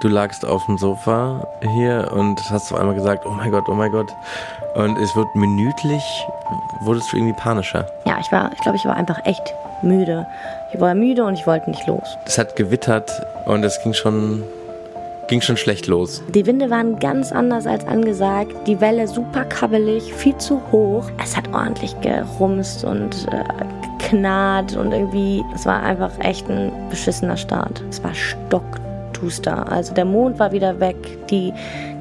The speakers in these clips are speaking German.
Du lagst auf dem Sofa hier und hast auf einmal gesagt, oh mein Gott, oh mein Gott. Und es wird minütlich, wurdest du irgendwie panischer. Ja, ich war, ich glaube, ich war einfach echt müde. Ich war müde und ich wollte nicht los. Es hat gewittert und es ging schon, ging schon schlecht los. Die Winde waren ganz anders als angesagt. Die Welle super kabbelig, viel zu hoch. Es hat ordentlich gerumst und äh, geknarrt und irgendwie, es war einfach echt ein beschissener Start. Es war stockduster. Also der Mond war wieder weg, die,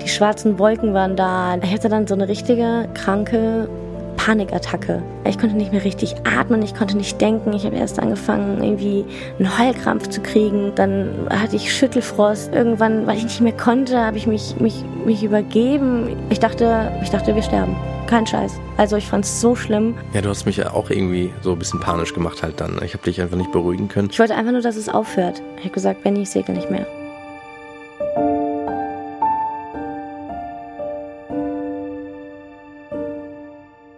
die schwarzen Wolken waren da. Ich hatte dann so eine richtige kranke Panikattacke. Ich konnte nicht mehr richtig atmen, ich konnte nicht denken. Ich habe erst angefangen, irgendwie einen Heulkrampf zu kriegen. Dann hatte ich Schüttelfrost. Irgendwann, weil ich nicht mehr konnte, habe ich mich, mich, mich übergeben. Ich dachte, ich dachte, wir sterben. Kein Scheiß. Also ich fand es so schlimm. Ja, du hast mich ja auch irgendwie so ein bisschen panisch gemacht halt dann. Ich habe dich einfach nicht beruhigen können. Ich wollte einfach nur, dass es aufhört. Ich habe gesagt, Benny, ich segel nicht mehr.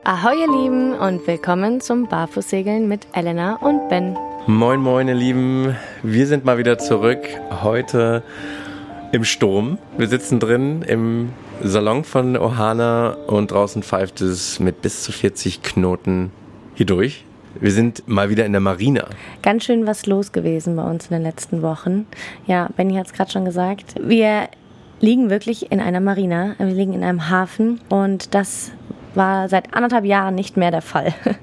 Ahoi ihr Lieben und willkommen zum Barfußsegeln mit Elena und Ben. Moin, moin, ihr Lieben. Wir sind mal wieder zurück. Heute im Sturm. Wir sitzen drin im Salon von Ohana und draußen pfeift es mit bis zu 40 Knoten hier durch. Wir sind mal wieder in der Marina. Ganz schön was los gewesen bei uns in den letzten Wochen. Ja, Benny hat es gerade schon gesagt. Wir liegen wirklich in einer Marina. Wir liegen in einem Hafen und das war seit anderthalb Jahren nicht mehr der Fall.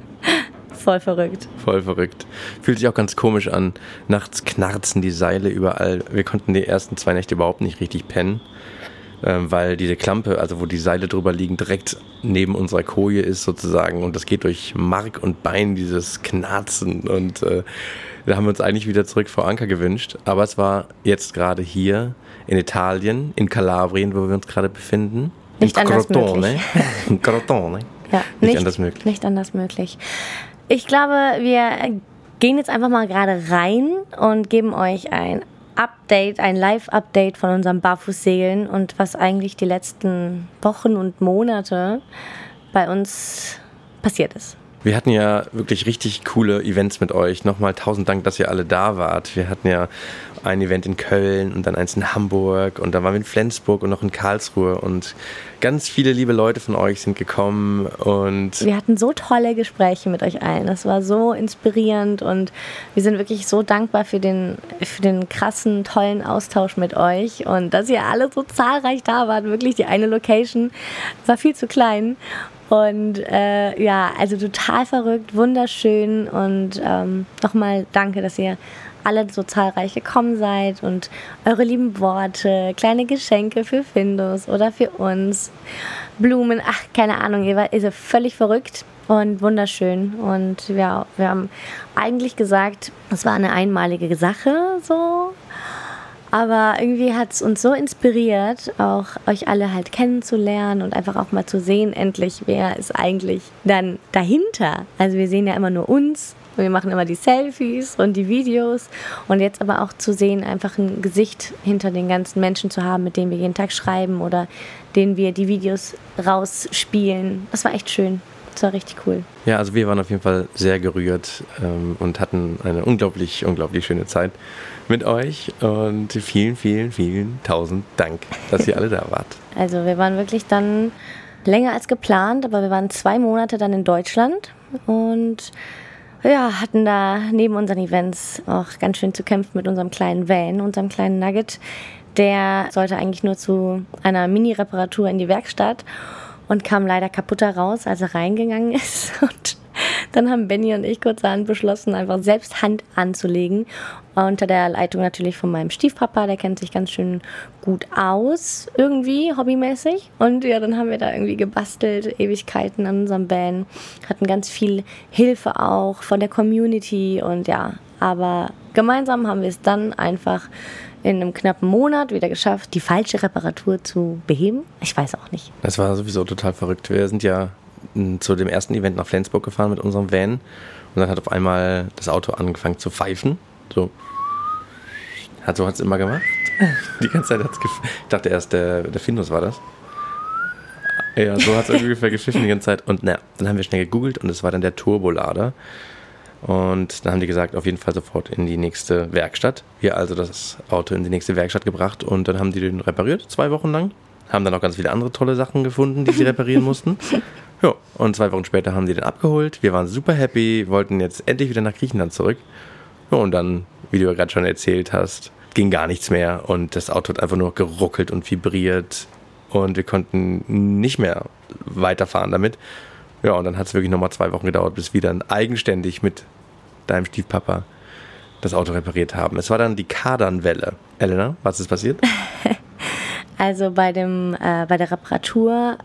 Voll verrückt. Voll verrückt. Fühlt sich auch ganz komisch an. Nachts knarzen die Seile überall. Wir konnten die ersten zwei Nächte überhaupt nicht richtig pennen, ähm, weil diese Klampe, also wo die Seile drüber liegen, direkt neben unserer Koje ist sozusagen. Und das geht durch Mark und Bein, dieses Knarzen. Und äh, da haben wir uns eigentlich wieder zurück vor Anker gewünscht. Aber es war jetzt gerade hier in Italien, in Kalabrien, wo wir uns gerade befinden. Nicht anders möglich. Crotone. Ja, Nicht anders möglich. Nicht anders möglich. Ich glaube, wir gehen jetzt einfach mal gerade rein und geben euch ein Update, ein Live-Update von unserem Barfußsegeln und was eigentlich die letzten Wochen und Monate bei uns passiert ist. Wir hatten ja wirklich richtig coole Events mit euch. Nochmal tausend Dank, dass ihr alle da wart. Wir hatten ja ein Event in Köln und dann eins in Hamburg und dann waren wir in Flensburg und noch in Karlsruhe und ganz viele liebe Leute von euch sind gekommen und Wir hatten so tolle Gespräche mit euch allen. Das war so inspirierend und wir sind wirklich so dankbar für den, für den krassen, tollen Austausch mit euch und dass ihr alle so zahlreich da wart. Wirklich, die eine Location war viel zu klein. Und äh, ja, also total verrückt, wunderschön und ähm, nochmal danke, dass ihr alle so zahlreich gekommen seid und eure lieben Worte, kleine Geschenke für Findus oder für uns, Blumen, ach, keine Ahnung, ihr seid völlig verrückt und wunderschön. Und ja, wir haben eigentlich gesagt, es war eine einmalige Sache, so. Aber irgendwie hat es uns so inspiriert, auch euch alle halt kennenzulernen und einfach auch mal zu sehen, endlich, wer ist eigentlich dann dahinter. Also wir sehen ja immer nur uns und wir machen immer die Selfies und die Videos. Und jetzt aber auch zu sehen, einfach ein Gesicht hinter den ganzen Menschen zu haben, mit denen wir jeden Tag schreiben oder denen wir die Videos rausspielen. Das war echt schön. Das war richtig cool. ja, also wir waren auf jeden Fall sehr gerührt ähm, und hatten eine unglaublich, unglaublich schöne Zeit mit euch und vielen, vielen, vielen tausend Dank, dass ihr alle da wart. Also wir waren wirklich dann länger als geplant, aber wir waren zwei Monate dann in Deutschland und ja, hatten da neben unseren Events auch ganz schön zu kämpfen mit unserem kleinen Van, unserem kleinen Nugget. Der sollte eigentlich nur zu einer Mini-Reparatur in die Werkstatt und kam leider kaputt heraus, als er reingegangen ist. Und dann haben Benny und ich kurzerhand beschlossen, einfach selbst Hand anzulegen. Unter der Leitung natürlich von meinem Stiefpapa, der kennt sich ganz schön gut aus, irgendwie hobbymäßig. Und ja, dann haben wir da irgendwie gebastelt, Ewigkeiten an unserem Van, hatten ganz viel Hilfe auch von der Community und ja, aber gemeinsam haben wir es dann einfach in einem knappen Monat wieder geschafft, die falsche Reparatur zu beheben. Ich weiß auch nicht. Das war sowieso total verrückt. Wir sind ja m, zu dem ersten Event nach Flensburg gefahren mit unserem Van und dann hat auf einmal das Auto angefangen zu pfeifen. So. Hat, so es immer gemacht. Die ganze Zeit hat es Ich dachte erst, der, der Findus war das. Ja, so hat es ungefähr gepfiffen die ganze Zeit. Und na, dann haben wir schnell gegoogelt und es war dann der Turbolader. Und dann haben die gesagt, auf jeden Fall sofort in die nächste Werkstatt. Wir also das Auto in die nächste Werkstatt gebracht und dann haben die den repariert, zwei Wochen lang. Haben dann auch ganz viele andere tolle Sachen gefunden, die sie reparieren mussten. Ja, und zwei Wochen später haben die den abgeholt. Wir waren super happy, wollten jetzt endlich wieder nach Griechenland zurück. Ja, und dann, wie du ja gerade schon erzählt hast, ging gar nichts mehr und das Auto hat einfach nur geruckelt und vibriert und wir konnten nicht mehr weiterfahren damit. Ja, und dann hat es wirklich nochmal zwei Wochen gedauert, bis wir dann eigenständig mit deinem Stiefpapa das Auto repariert haben. Es war dann die Kardanwelle. Elena, was ist passiert? Also bei, dem, äh, bei der Reparatur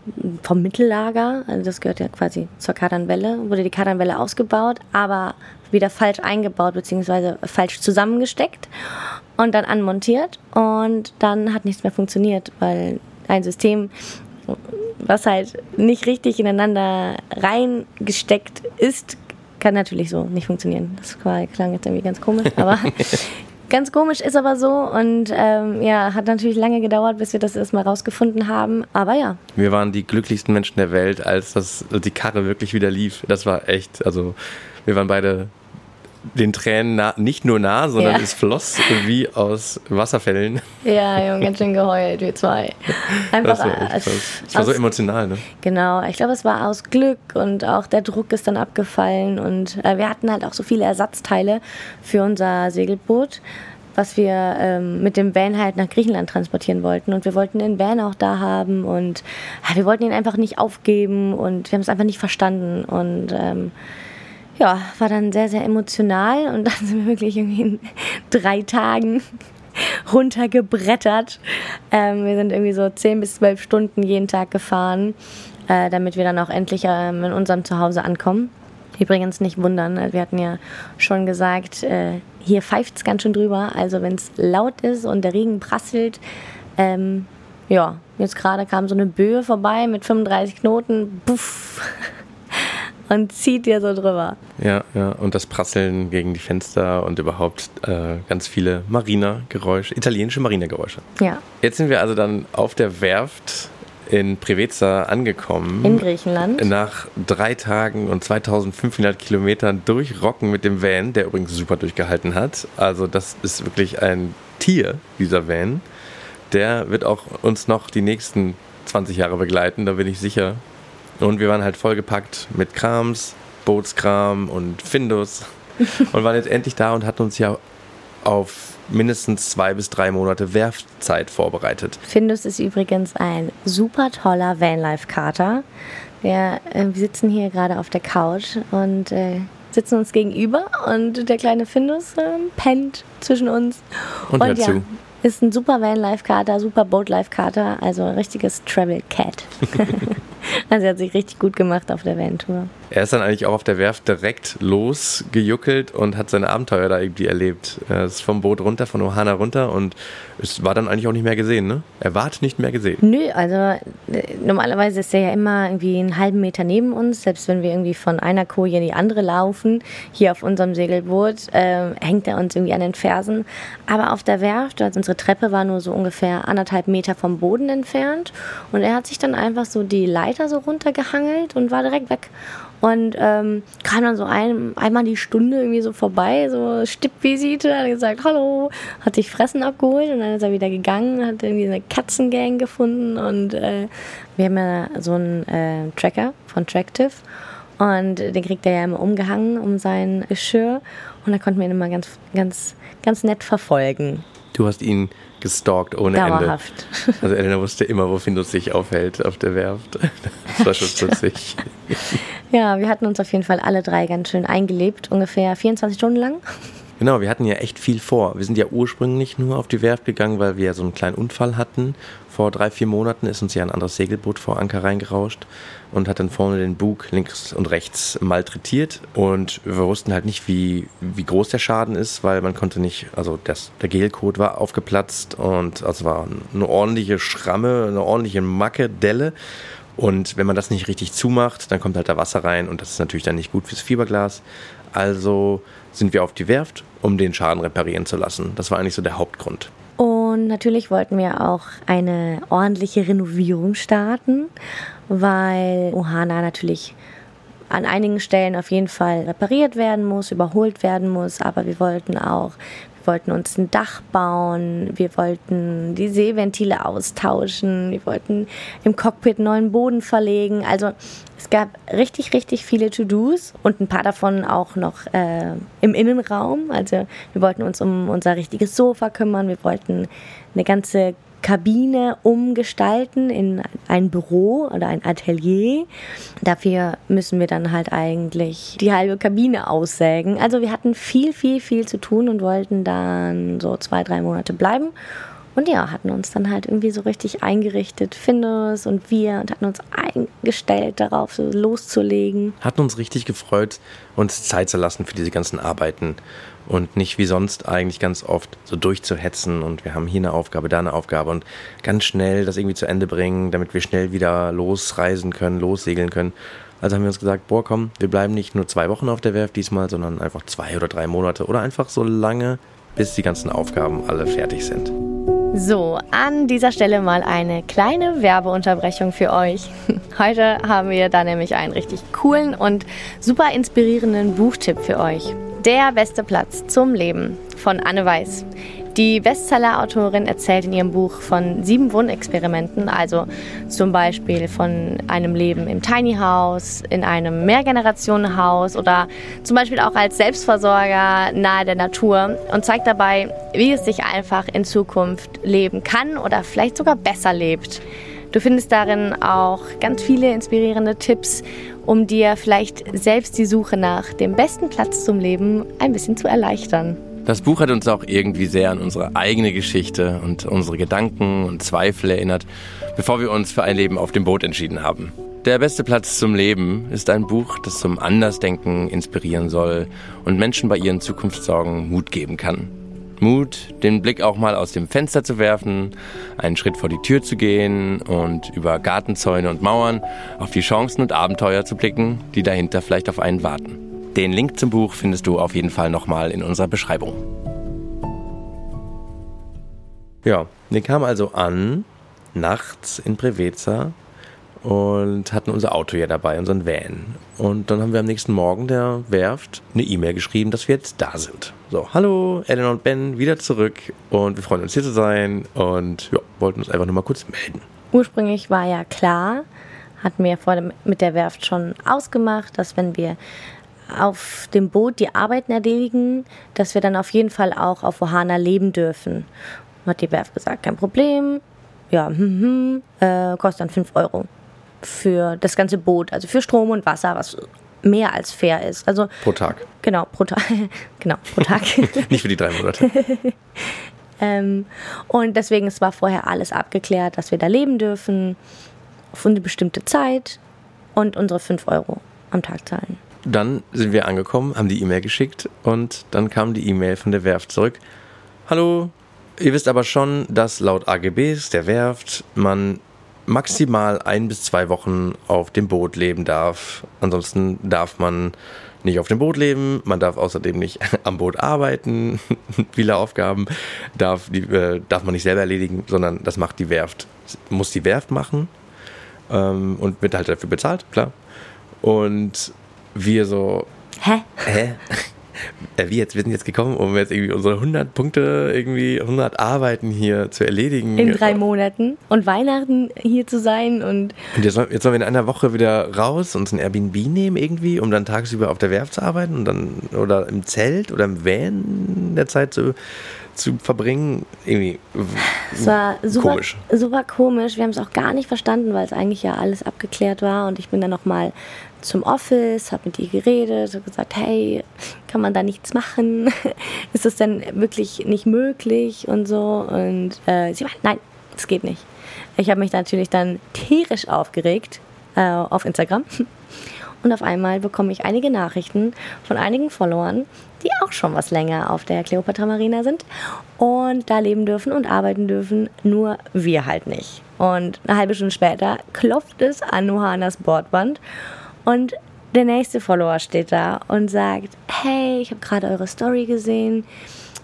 vom Mittellager, also das gehört ja quasi zur Kardanwelle, wurde die Kardanwelle ausgebaut, aber wieder falsch eingebaut bzw. falsch zusammengesteckt und dann anmontiert und dann hat nichts mehr funktioniert, weil ein System, was halt nicht richtig ineinander reingesteckt ist, kann natürlich so nicht funktionieren. Das klang jetzt irgendwie ganz komisch, aber ganz komisch ist aber so und ähm, ja, hat natürlich lange gedauert, bis wir das erstmal rausgefunden haben. Aber ja. Wir waren die glücklichsten Menschen der Welt, als das als die Karre wirklich wieder lief. Das war echt, also wir waren beide den Tränen nah, nicht nur nah, sondern ja. es floss wie aus Wasserfällen. Ja, wir haben ganz schön geheult, wir zwei. Einfach das war, echt das war so emotional, ne? Genau, ich glaube, es war aus Glück und auch der Druck ist dann abgefallen und äh, wir hatten halt auch so viele Ersatzteile für unser Segelboot was wir ähm, mit dem Van halt nach Griechenland transportieren wollten. Und wir wollten den Van auch da haben und ja, wir wollten ihn einfach nicht aufgeben und wir haben es einfach nicht verstanden. Und ähm, ja, war dann sehr, sehr emotional und dann sind wir wirklich irgendwie in drei Tagen runtergebrettert. Ähm, wir sind irgendwie so zehn bis zwölf Stunden jeden Tag gefahren, äh, damit wir dann auch endlich ähm, in unserem Zuhause ankommen. Übrigens nicht wundern, äh, wir hatten ja schon gesagt, äh, hier pfeift es ganz schön drüber. Also wenn es laut ist und der Regen prasselt, ähm, ja, jetzt gerade kam so eine Böe vorbei mit 35 Knoten, puff, und zieht dir so drüber. Ja, ja, und das Prasseln gegen die Fenster und überhaupt äh, ganz viele Marinergeräusche, italienische Marinergeräusche. Ja. Jetzt sind wir also dann auf der Werft in Preveza angekommen. In Griechenland. Nach drei Tagen und 2500 Kilometern durchrocken mit dem Van, der übrigens super durchgehalten hat. Also das ist wirklich ein Tier, dieser Van. Der wird auch uns noch die nächsten 20 Jahre begleiten, da bin ich sicher. Und wir waren halt vollgepackt mit Krams, Bootskram und Findus und waren jetzt endlich da und hatten uns ja auf mindestens zwei bis drei Monate Werfzeit vorbereitet. Findus ist übrigens ein super toller Vanlife-Kater. Wir, äh, wir, sitzen hier gerade auf der Couch und äh, sitzen uns gegenüber und der kleine Findus äh, pennt zwischen uns. Und, und hört ja, zu. Ist ein super Van-Life-Kater, super Boat-Life-Kater, also ein richtiges Travel-Cat. also er hat sich richtig gut gemacht auf der Van-Tour. Er ist dann eigentlich auch auf der Werft direkt losgejuckelt und hat seine Abenteuer da irgendwie erlebt. Er ist vom Boot runter, von Ohana runter und es war dann eigentlich auch nicht mehr gesehen, ne? Er war nicht mehr gesehen. Nö, also äh, normalerweise ist er ja immer irgendwie einen halben Meter neben uns, selbst wenn wir irgendwie von einer Koje in die andere laufen, hier auf unserem Segelboot, äh, hängt er uns irgendwie an den Fersen. Aber auf der Werft, also unsere Treppe war nur so ungefähr anderthalb Meter vom Boden entfernt und er hat sich dann einfach so die Leiter so runtergehangelt und war direkt weg. Und ähm, kam dann so ein, einmal die Stunde irgendwie so vorbei, so Stippvisite, hat gesagt, hallo, hat sich Fressen abgeholt und dann ist er wieder gegangen, hat irgendwie eine Katzengang gefunden und äh, wir haben ja so einen äh, Tracker von Tractive und den kriegt er ja immer umgehangen um sein Geschirr und da konnten wir ihn immer ganz, ganz, ganz nett verfolgen. Du hast ihn gestalkt ohne Dauerhaft. Ende. Also Elena wusste immer, wo Findus sich aufhält auf der Werft. Das war schon witzig. ja, wir hatten uns auf jeden Fall alle drei ganz schön eingelebt, ungefähr 24 Stunden lang. Genau, wir hatten ja echt viel vor. Wir sind ja ursprünglich nur auf die Werft gegangen, weil wir ja so einen kleinen Unfall hatten. Vor drei, vier Monaten ist uns ja ein anderes Segelboot vor Anker reingerauscht und hat dann vorne den Bug links und rechts malträtiert. Und wir wussten halt nicht, wie, wie groß der Schaden ist, weil man konnte nicht, also das, der Gelcode war aufgeplatzt und also war eine ordentliche Schramme, eine ordentliche Macke, Delle. Und wenn man das nicht richtig zumacht, dann kommt halt da Wasser rein und das ist natürlich dann nicht gut fürs Fiberglas. Also sind wir auf die Werft, um den Schaden reparieren zu lassen. Das war eigentlich so der Hauptgrund. Und natürlich wollten wir auch eine ordentliche Renovierung starten, weil Ohana natürlich an einigen Stellen auf jeden Fall repariert werden muss, überholt werden muss, aber wir wollten auch wir wollten uns ein Dach bauen, wir wollten die Seeventile austauschen, wir wollten im Cockpit neuen Boden verlegen. Also es gab richtig, richtig viele To-Dos und ein paar davon auch noch äh, im Innenraum. Also wir wollten uns um unser richtiges Sofa kümmern, wir wollten eine ganze Kabine umgestalten in ein Büro oder ein Atelier. Dafür müssen wir dann halt eigentlich die halbe Kabine aussägen. Also wir hatten viel, viel, viel zu tun und wollten dann so zwei, drei Monate bleiben. Und ja, hatten uns dann halt irgendwie so richtig eingerichtet, Findus und wir, und hatten uns eingestellt darauf, so loszulegen. Hatten uns richtig gefreut, uns Zeit zu lassen für diese ganzen Arbeiten und nicht wie sonst eigentlich ganz oft so durchzuhetzen und wir haben hier eine Aufgabe, da eine Aufgabe und ganz schnell das irgendwie zu Ende bringen, damit wir schnell wieder losreisen können, lossegeln können. Also haben wir uns gesagt, boah, komm, wir bleiben nicht nur zwei Wochen auf der Werft diesmal, sondern einfach zwei oder drei Monate oder einfach so lange, bis die ganzen Aufgaben alle fertig sind. So, an dieser Stelle mal eine kleine Werbeunterbrechung für euch. Heute haben wir da nämlich einen richtig coolen und super inspirierenden Buchtipp für euch. Der beste Platz zum Leben von Anne Weiß. Die Bestseller-Autorin erzählt in ihrem Buch von sieben Wohnexperimenten, also zum Beispiel von einem Leben im Tiny House, in einem Mehrgenerationenhaus oder zum Beispiel auch als Selbstversorger nahe der Natur und zeigt dabei, wie es sich einfach in Zukunft leben kann oder vielleicht sogar besser lebt. Du findest darin auch ganz viele inspirierende Tipps, um dir vielleicht selbst die Suche nach dem besten Platz zum Leben ein bisschen zu erleichtern. Das Buch hat uns auch irgendwie sehr an unsere eigene Geschichte und unsere Gedanken und Zweifel erinnert, bevor wir uns für ein Leben auf dem Boot entschieden haben. Der beste Platz zum Leben ist ein Buch, das zum Andersdenken inspirieren soll und Menschen bei ihren Zukunftssorgen Mut geben kann. Mut, den Blick auch mal aus dem Fenster zu werfen, einen Schritt vor die Tür zu gehen und über Gartenzäune und Mauern auf die Chancen und Abenteuer zu blicken, die dahinter vielleicht auf einen warten. Den Link zum Buch findest du auf jeden Fall nochmal in unserer Beschreibung. Ja, wir kamen also an, nachts in Preveza und hatten unser Auto ja dabei, unseren Van. Und dann haben wir am nächsten Morgen der Werft eine E-Mail geschrieben, dass wir jetzt da sind. So, hallo, Ellen und Ben, wieder zurück und wir freuen uns hier zu sein und ja, wollten uns einfach nur mal kurz melden. Ursprünglich war ja klar, hatten wir vor dem, mit der Werft schon ausgemacht, dass wenn wir auf dem Boot die Arbeiten erledigen, dass wir dann auf jeden Fall auch auf Ohana leben dürfen. Hat die Werft gesagt, kein Problem. Ja, hm, hm, äh, kostet dann 5 Euro für das ganze Boot, also für Strom und Wasser, was mehr als fair ist. Also pro Tag. Genau, pro Tag. genau, pro Tag. Nicht für die drei Monate. ähm, und deswegen es war vorher alles abgeklärt, dass wir da leben dürfen auf eine bestimmte Zeit und unsere 5 Euro am Tag zahlen. Dann sind wir angekommen, haben die E-Mail geschickt und dann kam die E-Mail von der Werft zurück. Hallo, ihr wisst aber schon, dass laut AGBs der Werft man maximal ein bis zwei Wochen auf dem Boot leben darf. Ansonsten darf man nicht auf dem Boot leben, man darf außerdem nicht am Boot arbeiten, viele Aufgaben darf, die, äh, darf man nicht selber erledigen, sondern das macht die Werft, muss die Werft machen ähm, und wird halt dafür bezahlt, klar. Und wir so, hä? Hä? äh, wie jetzt, wir sind jetzt gekommen, um jetzt irgendwie unsere 100 Punkte, irgendwie 100 Arbeiten hier zu erledigen. In drei Monaten und Weihnachten hier zu sein und. Und jetzt, jetzt sollen wir in einer Woche wieder raus, uns ein Airbnb nehmen irgendwie, um dann tagsüber auf der Werft zu arbeiten und dann, oder im Zelt oder im Van der Zeit zu zu verbringen, irgendwie es war super, komisch. Super komisch. Wir haben es auch gar nicht verstanden, weil es eigentlich ja alles abgeklärt war. Und ich bin dann nochmal zum Office, habe mit ihr geredet, habe gesagt, hey, kann man da nichts machen? Ist das denn wirklich nicht möglich und so? Und äh, sie meinte, nein, es geht nicht. Ich habe mich natürlich dann tierisch aufgeregt äh, auf Instagram. Und auf einmal bekomme ich einige Nachrichten von einigen Followern, die auch schon was länger auf der Cleopatra Marina sind und da leben dürfen und arbeiten dürfen, nur wir halt nicht. Und eine halbe Stunde später klopft es an Nohanas Bordband und der nächste Follower steht da und sagt, hey, ich habe gerade eure Story gesehen,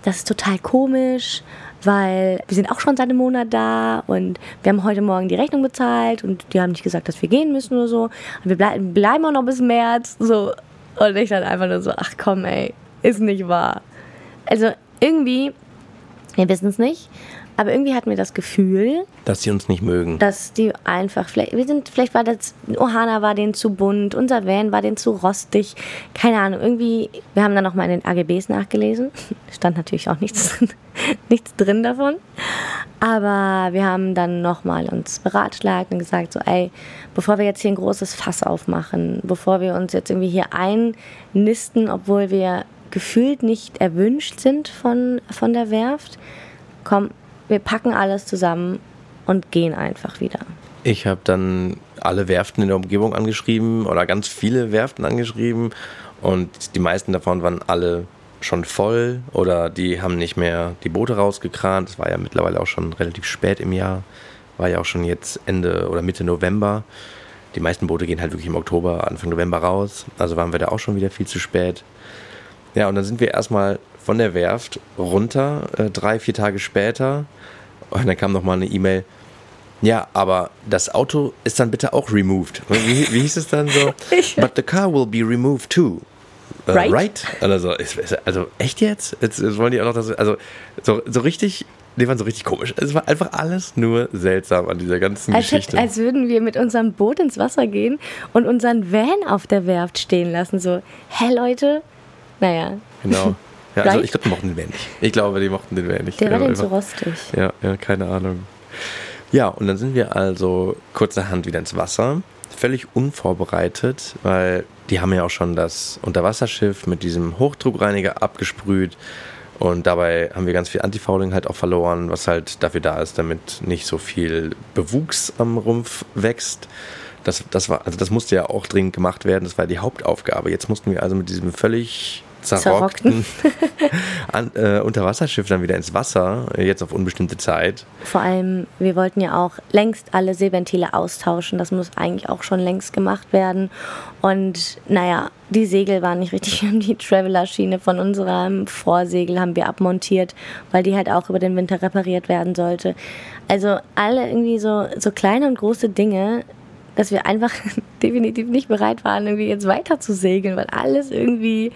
das ist total komisch. weil wir sind auch schon seit einem Monat da und wir haben heute Morgen die Rechnung bezahlt und die haben nicht gesagt, dass wir gehen müssen oder so. wir blei bleiben auch noch bis März. So. Und ich dann einfach nur so, ach komm, ey, ist nicht wahr. Also irgendwie, wir wissen es nicht, aber irgendwie hatten wir das Gefühl, dass sie uns nicht mögen. Dass die einfach, vielleicht, wir sind, vielleicht war das, Ohana war denen zu bunt, unser Van war denen zu rostig, keine Ahnung, irgendwie, wir haben dann nochmal in den AGBs nachgelesen, stand natürlich auch nichts, nichts drin davon, aber wir haben dann nochmal uns beratschlagt und gesagt, so, ey, bevor wir jetzt hier ein großes Fass aufmachen, bevor wir uns jetzt irgendwie hier einnisten, obwohl wir gefühlt nicht erwünscht sind von, von der Werft, komm, wir packen alles zusammen und gehen einfach wieder. Ich habe dann alle Werften in der Umgebung angeschrieben oder ganz viele Werften angeschrieben und die meisten davon waren alle schon voll oder die haben nicht mehr die Boote rausgekrant. Es war ja mittlerweile auch schon relativ spät im Jahr, war ja auch schon jetzt Ende oder Mitte November. Die meisten Boote gehen halt wirklich im Oktober, Anfang November raus. Also waren wir da auch schon wieder viel zu spät. Ja, und dann sind wir erstmal von der Werft runter, äh, drei, vier Tage später. Und dann kam nochmal eine E-Mail. Ja, aber das Auto ist dann bitte auch removed. Wie, wie hieß es dann so? But the car will be removed too. Uh, right? right? Also, also, echt jetzt? jetzt? jetzt? wollen die auch noch das. Also, so, so richtig. Die waren so richtig komisch. Es war einfach alles nur seltsam an dieser ganzen als Geschichte. Hätte, als würden wir mit unserem Boot ins Wasser gehen und unseren Van auf der Werft stehen lassen. So, hä Leute? Naja. Genau. Ja, also ich glaube, die mochten den Van nicht. Ich glaube, die mochten den Van nicht. Der war denn so rostig. Ja, ja, keine Ahnung. Ja, und dann sind wir also kurzerhand wieder ins Wasser. Völlig unvorbereitet, weil die haben ja auch schon das Unterwasserschiff mit diesem Hochdruckreiniger abgesprüht. Und dabei haben wir ganz viel Antifouling halt auch verloren, was halt dafür da ist, damit nicht so viel Bewuchs am Rumpf wächst. Das, das, war, also das musste ja auch dringend gemacht werden, das war die Hauptaufgabe. Jetzt mussten wir also mit diesem völlig zerrockten An, äh, Unterwasserschiff dann wieder ins Wasser, jetzt auf unbestimmte Zeit. Vor allem, wir wollten ja auch längst alle Seeventile austauschen. Das muss eigentlich auch schon längst gemacht werden. Und naja, die Segel waren nicht richtig. Wir haben die Traveler-Schiene von unserem Vorsegel haben wir abmontiert, weil die halt auch über den Winter repariert werden sollte. Also alle irgendwie so, so kleine und große Dinge, dass wir einfach definitiv nicht bereit waren, irgendwie jetzt weiter zu segeln, weil alles irgendwie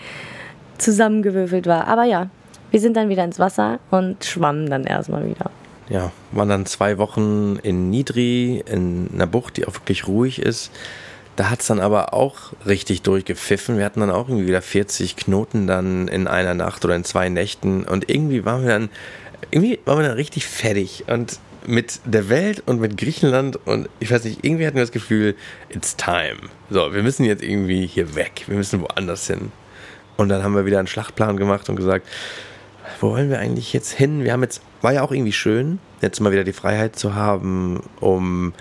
zusammengewürfelt war. Aber ja, wir sind dann wieder ins Wasser und schwammen dann erstmal wieder. Ja, waren dann zwei Wochen in Nidri, in einer Bucht, die auch wirklich ruhig ist. Da hat es dann aber auch richtig durchgepfiffen. Wir hatten dann auch irgendwie wieder 40 Knoten dann in einer Nacht oder in zwei Nächten. Und irgendwie waren wir dann, irgendwie waren wir dann richtig fertig. Und mit der Welt und mit Griechenland und ich weiß nicht, irgendwie hatten wir das Gefühl, it's time. So, wir müssen jetzt irgendwie hier weg. Wir müssen woanders hin. Und dann haben wir wieder einen Schlachtplan gemacht und gesagt, wo wollen wir eigentlich jetzt hin? Wir haben jetzt, war ja auch irgendwie schön, jetzt mal wieder die Freiheit zu haben, um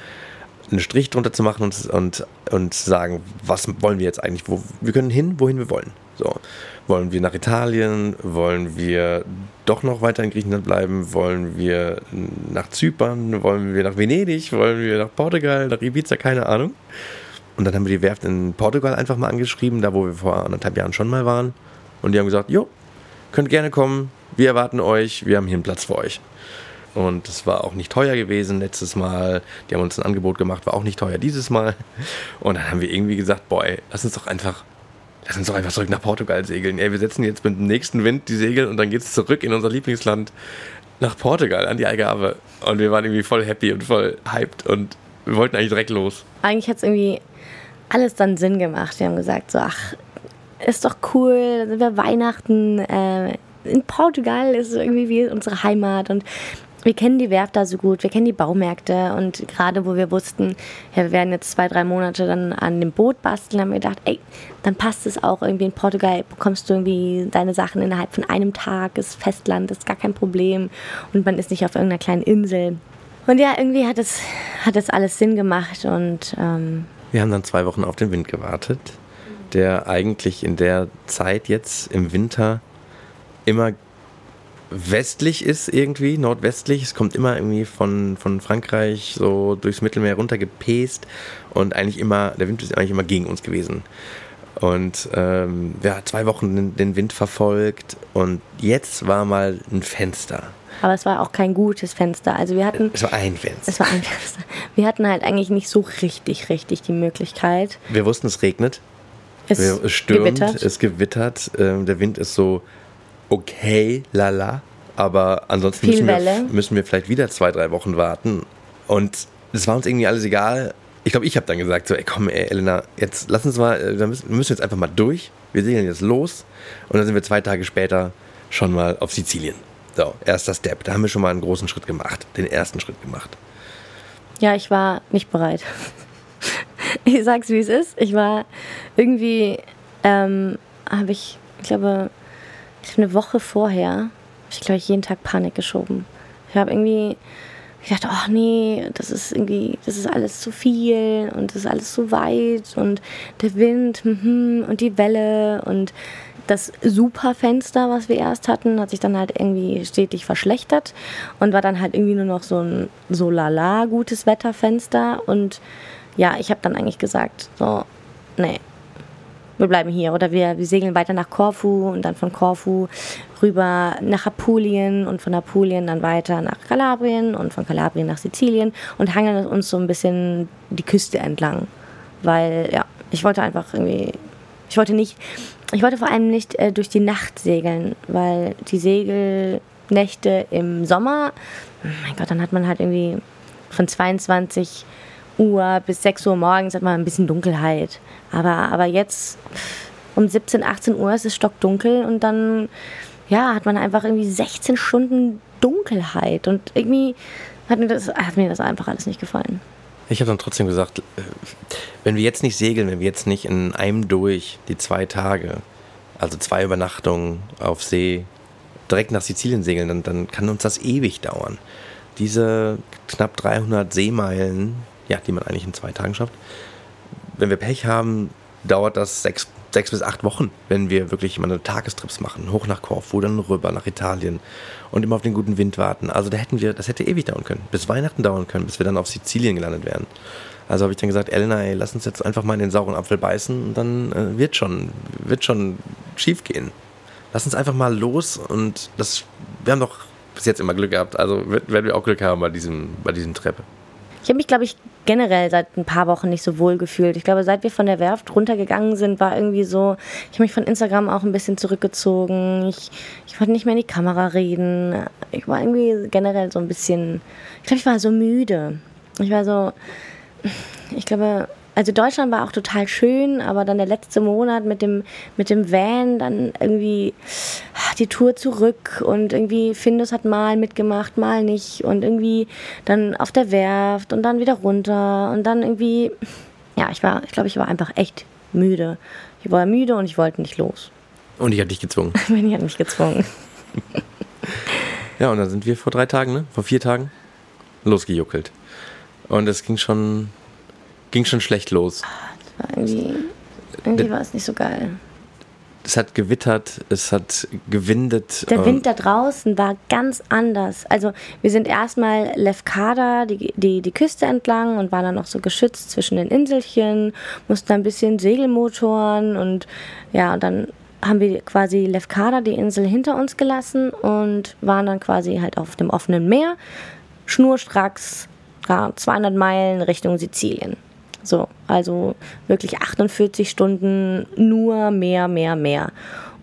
einen Strich drunter zu machen und, und, und sagen, was wollen wir jetzt eigentlich? Wo, wir können hin, wohin wir wollen. So. Wollen wir nach Italien? Wollen wir doch noch weiter in Griechenland bleiben? Wollen wir nach Zypern? Wollen wir nach Venedig? Wollen wir nach Portugal? Nach Ibiza? Keine Ahnung. Und dann haben wir die Werft in Portugal einfach mal angeschrieben, da wo wir vor anderthalb Jahren schon mal waren. Und die haben gesagt, jo, könnt gerne kommen, wir erwarten euch, wir haben hier einen Platz für euch. Und das war auch nicht teuer gewesen letztes Mal. Die haben uns ein Angebot gemacht, war auch nicht teuer dieses Mal. Und dann haben wir irgendwie gesagt, boy, lass uns doch einfach, lass uns doch einfach zurück nach Portugal segeln. Ey, wir setzen jetzt mit dem nächsten Wind die Segel und dann geht es zurück in unser Lieblingsland nach Portugal an die Algarve. Und wir waren irgendwie voll happy und voll hyped und wir wollten eigentlich direkt los. Eigentlich hat es irgendwie alles dann Sinn gemacht. Wir haben gesagt, so, ach, ist doch cool, dann sind wir Weihnachten. Äh, in Portugal ist irgendwie wie unsere Heimat und wir kennen die Werft da so gut, wir kennen die Baumärkte und gerade wo wir wussten, ja, wir werden jetzt zwei, drei Monate dann an dem Boot basteln, haben wir gedacht, ey, dann passt es auch irgendwie in Portugal, bekommst du irgendwie deine Sachen innerhalb von einem Tag, ist Festland, ist gar kein Problem und man ist nicht auf irgendeiner kleinen Insel. Und ja, irgendwie hat es, hat es alles Sinn gemacht und ähm, wir haben dann zwei Wochen auf den Wind gewartet, der eigentlich in der Zeit jetzt im Winter immer westlich ist irgendwie, nordwestlich. Es kommt immer irgendwie von, von Frankreich so durchs Mittelmeer runtergepest und eigentlich immer, der Wind ist eigentlich immer gegen uns gewesen. Und ähm, ja, zwei Wochen den, den Wind verfolgt und jetzt war mal ein Fenster. Aber es war auch kein gutes Fenster. Also wir hatten. Es war ein Fenster. Es war ein Fenster. Wir hatten halt eigentlich nicht so richtig, richtig die Möglichkeit. Wir wussten, es regnet. Es, es stürmt, gewittert. es gewittert. Ähm, der Wind ist so okay, lala. Aber ansonsten müssen wir, müssen wir vielleicht wieder zwei, drei Wochen warten. Und es war uns irgendwie alles egal. Ich glaube, ich habe dann gesagt, so, ey, komm, ey, Elena, jetzt lass uns mal, äh, wir müssen wir müssen jetzt einfach mal durch. Wir segeln jetzt los. Und dann sind wir zwei Tage später schon mal auf Sizilien. So, erster Step. Da haben wir schon mal einen großen Schritt gemacht. Den ersten Schritt gemacht. Ja, ich war nicht bereit. Ich sag's wie es ist. Ich war irgendwie, ähm, habe ich, ich glaube, eine Woche vorher, habe ich glaube ich jeden Tag Panik geschoben. Ich habe irgendwie gedacht, ach nee, das ist irgendwie, das ist alles zu viel und das ist alles zu weit und der Wind mhm, und die Welle und das Superfenster, was wir erst hatten, hat sich dann halt irgendwie stetig verschlechtert und war dann halt irgendwie nur noch so ein so lala gutes Wetterfenster. Und ja, ich habe dann eigentlich gesagt, so, nee, wir bleiben hier oder wir, wir segeln weiter nach Korfu und dann von Korfu rüber nach Apulien und von Apulien dann weiter nach Kalabrien und von Kalabrien nach Sizilien und hangeln uns so ein bisschen die Küste entlang, weil ja, ich wollte einfach irgendwie, ich wollte nicht, ich wollte vor allem nicht äh, durch die Nacht segeln, weil die Segelnächte im Sommer, oh mein Gott, dann hat man halt irgendwie von 22 Uhr bis 6 Uhr morgens hat man ein bisschen Dunkelheit. Aber, aber jetzt um 17, 18 Uhr ist es stockdunkel und dann ja, hat man einfach irgendwie 16 Stunden Dunkelheit. Und irgendwie hat mir das, hat mir das einfach alles nicht gefallen. Ich habe dann trotzdem gesagt, äh, wenn wir jetzt nicht segeln, wenn wir jetzt nicht in einem durch die zwei Tage, also zwei Übernachtungen auf See, direkt nach Sizilien segeln, dann, dann kann uns das ewig dauern. Diese knapp 300 Seemeilen, ja, die man eigentlich in zwei Tagen schafft, wenn wir Pech haben, dauert das sechs, sechs bis acht Wochen, wenn wir wirklich mal Tagestrips machen, hoch nach Korfu, dann rüber nach Italien und immer auf den guten Wind warten. Also da hätten wir, das hätte ewig dauern können, bis Weihnachten dauern können, bis wir dann auf Sizilien gelandet wären. Also habe ich dann gesagt, Elena, ey, lass uns jetzt einfach mal in den sauren Apfel beißen und dann äh, wird schon, wird schon schief gehen. Lass uns einfach mal los und das, wir haben doch bis jetzt immer Glück gehabt, also werden wir auch Glück haben bei diesem, bei diesem Treppe. Ich habe mich, glaube ich, generell seit ein paar Wochen nicht so wohl gefühlt. Ich glaube, seit wir von der Werft runtergegangen sind, war irgendwie so, ich habe mich von Instagram auch ein bisschen zurückgezogen. Ich, ich wollte nicht mehr in die Kamera reden. Ich war irgendwie generell so ein bisschen, ich glaube, ich war so müde. Ich war so, ich glaube, also Deutschland war auch total schön, aber dann der letzte Monat mit dem, mit dem Van, dann irgendwie die Tour zurück und irgendwie Findus hat mal mitgemacht, mal nicht und irgendwie dann auf der Werft und dann wieder runter und dann irgendwie, ja, ich war, ich glaube, ich war einfach echt müde. Ich war müde und ich wollte nicht los. Und ich habe dich gezwungen. Benny hat mich gezwungen. Ja, und dann sind wir vor drei Tagen, ne? Vor vier Tagen losgejuckelt. Und es ging schon, ging schon schlecht los. Das war irgendwie, irgendwie war es nicht so geil. Es hat gewittert, es hat gewindet. Der Wind da draußen war ganz anders. Also wir sind erstmal Lefkada, die, die, die Küste entlang und waren dann noch so geschützt zwischen den Inselchen, mussten ein bisschen Segelmotoren und ja, und dann haben wir quasi Lefkada, die Insel hinter uns gelassen und waren dann quasi halt auf dem offenen Meer, schnurstracks ja, 200 Meilen Richtung Sizilien. So, also wirklich 48 Stunden nur mehr, mehr, mehr.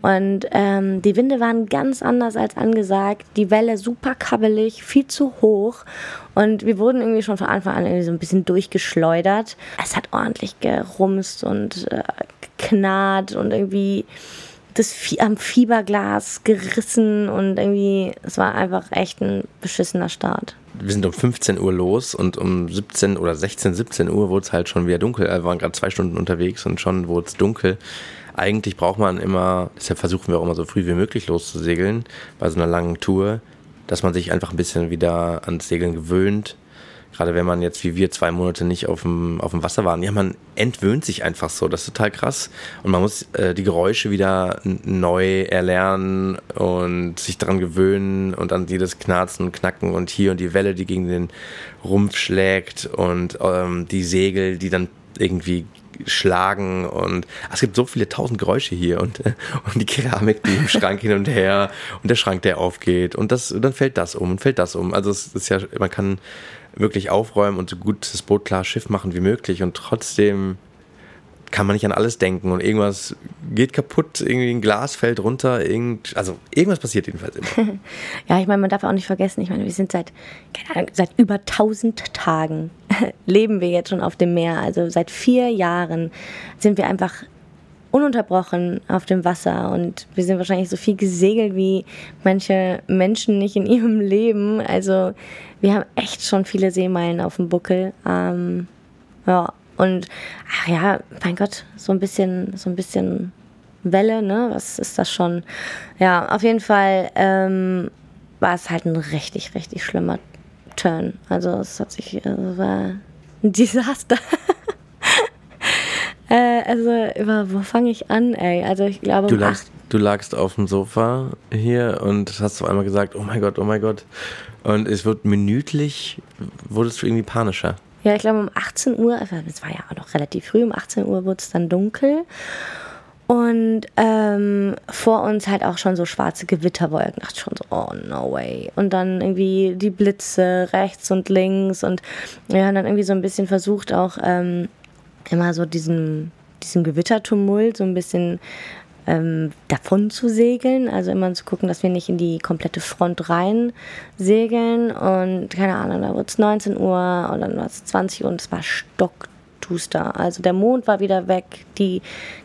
Und ähm, die Winde waren ganz anders als angesagt. Die Welle super kabbelig, viel zu hoch. Und wir wurden irgendwie schon von Anfang an irgendwie so ein bisschen durchgeschleudert. Es hat ordentlich gerumst und äh, geknarrt und irgendwie das Vie am Fieberglas gerissen und irgendwie, es war einfach echt ein beschissener Start. wir sind um 15 Uhr los und um 17 oder 16, 17 Uhr wurde es halt schon wieder dunkel. Wir waren gerade zwei Stunden unterwegs und schon wurde es dunkel. Eigentlich braucht man immer, deshalb versuchen wir auch immer so früh wie möglich loszusegeln bei so einer langen Tour, dass man sich einfach ein bisschen wieder ans Segeln gewöhnt. Gerade wenn man jetzt wie wir zwei Monate nicht auf dem, auf dem Wasser waren. Ja, man entwöhnt sich einfach so. Das ist total krass. Und man muss äh, die Geräusche wieder neu erlernen und sich daran gewöhnen und an jedes Knarzen und Knacken und hier und die Welle, die gegen den Rumpf schlägt und ähm, die Segel, die dann irgendwie schlagen und ach, es gibt so viele tausend Geräusche hier und, und die Keramik, die im Schrank hin und her und der Schrank, der aufgeht und das, dann fällt das um und fällt das um. Also es ist ja, man kann wirklich aufräumen und so gut das Boot klar Schiff machen wie möglich. Und trotzdem kann man nicht an alles denken. Und irgendwas geht kaputt, irgendwie ein Glas fällt runter, irgend, also irgendwas passiert jedenfalls immer. ja, ich meine, man darf auch nicht vergessen, ich meine, wir sind seit, keine Ahnung, seit über 1000 Tagen leben wir jetzt schon auf dem Meer, also seit vier Jahren sind wir einfach ununterbrochen auf dem Wasser und wir sind wahrscheinlich so viel gesegelt wie manche Menschen nicht in ihrem Leben. Also wir haben echt schon viele Seemeilen auf dem Buckel. Ähm, ja, und ach ja, mein Gott, so ein bisschen, so ein bisschen Welle, ne? Was ist das schon? Ja, auf jeden Fall ähm, war es halt ein richtig, richtig schlimmer Turn. Also es hat sich, also war ein Desaster. Äh, also über wo fange ich an, ey? Also ich glaube. Du lagst, du lagst auf dem Sofa hier und hast auf einmal gesagt, oh mein Gott, oh mein Gott. Und es wird minütlich, wurdest du irgendwie panischer. Ja, ich glaube um 18 Uhr, also es war ja auch noch relativ früh, um 18 Uhr wurde es dann dunkel. Und ähm, vor uns halt auch schon so schwarze Gewitterwolken. Ich dachte schon so, oh no way. Und dann irgendwie die Blitze rechts und links. Und wir haben dann irgendwie so ein bisschen versucht, auch ähm, immer so diesen, diesen Gewittertumult so ein bisschen ähm, davon zu segeln. Also immer zu gucken, dass wir nicht in die komplette Front rein segeln. Und keine Ahnung, da wurde es 19 Uhr und dann war es 20 Uhr und es war stocktuster. Also der Mond war wieder weg, die,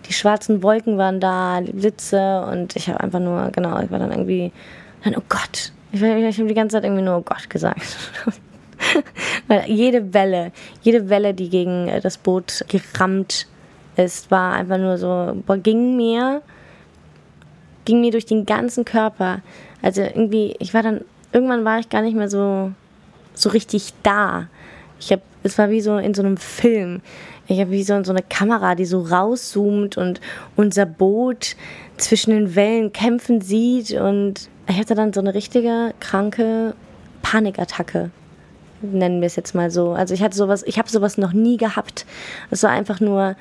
die schwarzen Wolken waren da, die Blitze und ich habe einfach nur, genau, ich war dann irgendwie, dann, oh Gott. Ich, ich habe die ganze Zeit irgendwie nur oh Gott gesagt. Weil jede Welle, jede Welle, die gegen das Boot gerammt ist, war einfach nur so, boah, ging mir ging mir durch den ganzen Körper. Also irgendwie, ich war dann, irgendwann war ich gar nicht mehr so, so richtig da. Ich habe, es war wie so in so einem Film. Ich habe wie so, so eine Kamera, die so rauszoomt und unser Boot zwischen den Wellen kämpfen sieht und ich hatte dann so eine richtige kranke Panikattacke nennen wir es jetzt mal so. Also ich hatte sowas, ich habe sowas noch nie gehabt. Es war einfach nur,